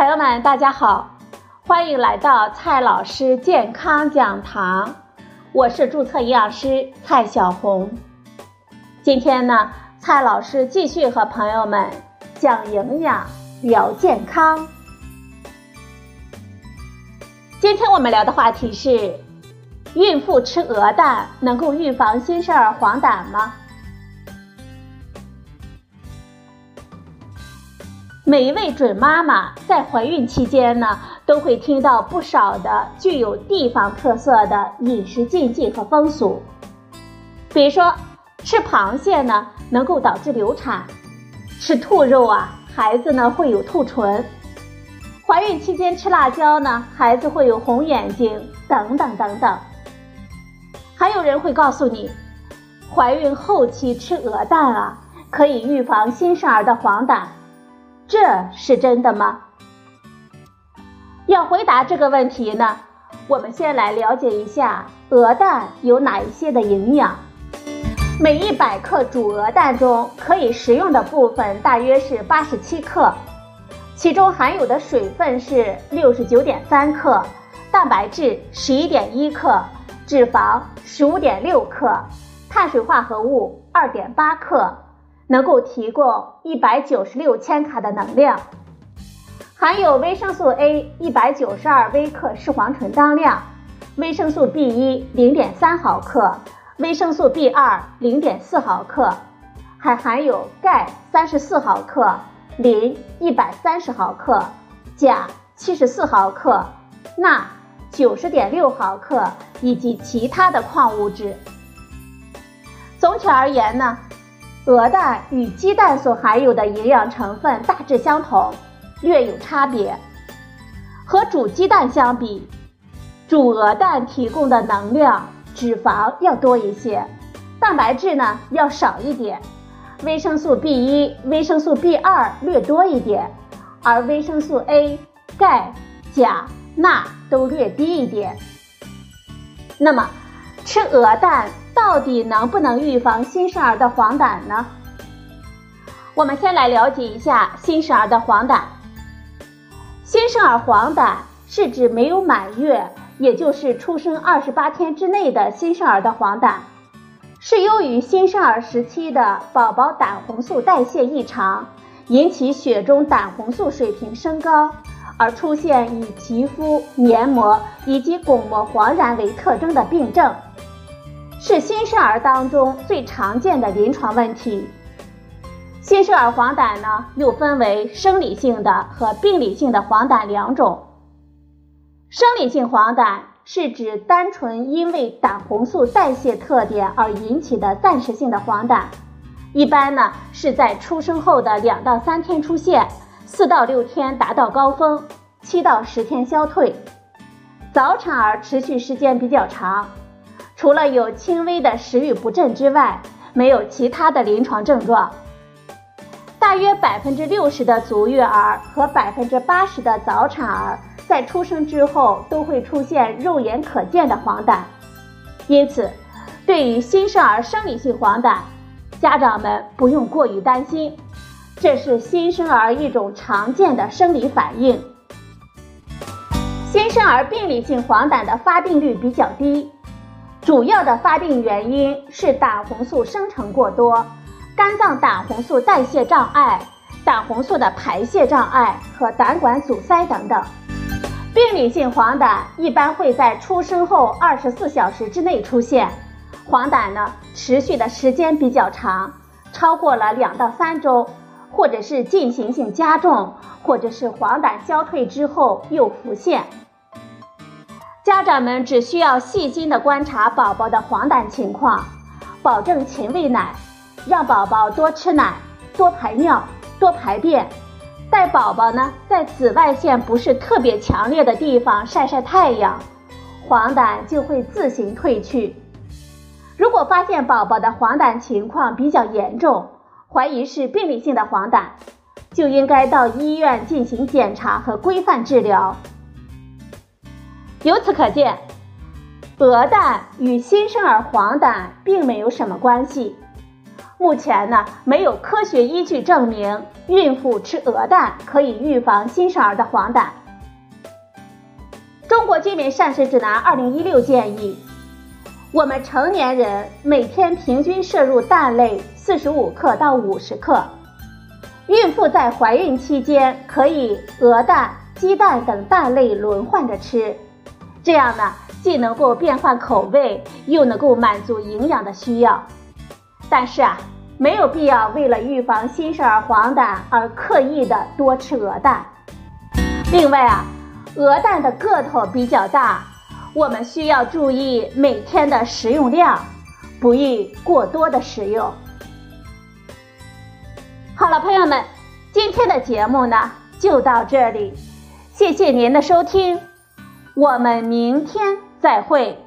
朋友们，大家好，欢迎来到蔡老师健康讲堂，我是注册营养师蔡小红。今天呢，蔡老师继续和朋友们讲营养、聊健康。今天我们聊的话题是：孕妇吃鹅蛋能够预防新生儿黄疸吗？每一位准妈妈在怀孕期间呢，都会听到不少的具有地方特色的饮食禁忌和风俗，比如说吃螃蟹呢能够导致流产，吃兔肉啊孩子呢会有兔唇，怀孕期间吃辣椒呢孩子会有红眼睛等等等等。还有人会告诉你，怀孕后期吃鹅蛋啊可以预防新生儿的黄疸。这是真的吗？要回答这个问题呢，我们先来了解一下鹅蛋有哪一些的营养。每一百克煮鹅蛋中可以食用的部分大约是八十七克，其中含有的水分是六十九点三克，蛋白质十一点一克，脂肪十五点六克，碳水化合物二点八克。能够提供一百九十六千卡的能量，含有维生素 A 一百九十二微克视黄醇当量，维生素 B 一零点三毫克，维生素 B 二零点四毫克，还含有钙三十四毫克，磷一百三十毫克，钾七十四毫克，钠九十点六毫克，以及其他的矿物质。总体而言呢。鹅蛋与鸡蛋所含有的营养成分大致相同，略有差别。和煮鸡蛋相比，煮鹅蛋提供的能量、脂肪要多一些，蛋白质呢要少一点，维生素 B 一、维生素 B 二略多一点，而维生素 A、钙、钾、钠都略低一点。那么，吃鹅蛋？到底能不能预防新生儿的黄疸呢？我们先来了解一下新生儿的黄疸。新生儿黄疸是指没有满月，也就是出生二十八天之内的新生儿的黄疸，是由于新生儿时期的宝宝胆红素代谢异常，引起血中胆红素水平升高，而出现以皮肤、黏膜以及巩膜黄染为特征的病症。是新生儿当中最常见的临床问题。新生儿黄疸呢，又分为生理性的和病理性的黄疸两种。生理性黄疸是指单纯因为胆红素代谢特点而引起的暂时性的黄疸，一般呢是在出生后的两到三天出现，四到六天达到高峰，七到十天消退。早产儿持续时间比较长。除了有轻微的食欲不振之外，没有其他的临床症状。大约百分之六十的足月儿和百分之八十的早产儿在出生之后都会出现肉眼可见的黄疸。因此，对于新生儿生理性黄疸，家长们不用过于担心，这是新生儿一种常见的生理反应。新生儿病理性黄疸的发病率比较低。主要的发病原因是胆红素生成过多、肝脏胆红素代谢障碍、胆红素的排泄障碍和胆管阻塞等等。病理性黄疸一般会在出生后二十四小时之内出现，黄疸呢持续的时间比较长，超过了两到三周，或者是进行性加重，或者是黄疸消退之后又浮现。家长们只需要细心的观察宝宝的黄疸情况，保证勤喂奶，让宝宝多吃奶、多排尿、多排便，带宝宝呢在紫外线不是特别强烈的地方晒晒太阳，黄疸就会自行退去。如果发现宝宝的黄疸情况比较严重，怀疑是病理性的黄疸，就应该到医院进行检查和规范治疗。由此可见，鹅蛋与新生儿黄疸并没有什么关系。目前呢没有科学依据证明孕妇吃鹅蛋可以预防新生儿的黄疸。中国居民膳食指南二零一六建议，我们成年人每天平均摄入蛋类四十五克到五十克，孕妇在怀孕期间可以鹅蛋、鸡蛋等蛋类轮换着吃，这样呢既能够变换口味，又能够满足营养的需要。但是啊，没有必要为了预防新生儿黄疸而刻意的多吃鹅蛋。另外啊，鹅蛋的个头比较大，我们需要注意每天的食用量，不宜过多的食用。好了，朋友们，今天的节目呢就到这里，谢谢您的收听，我们明天再会。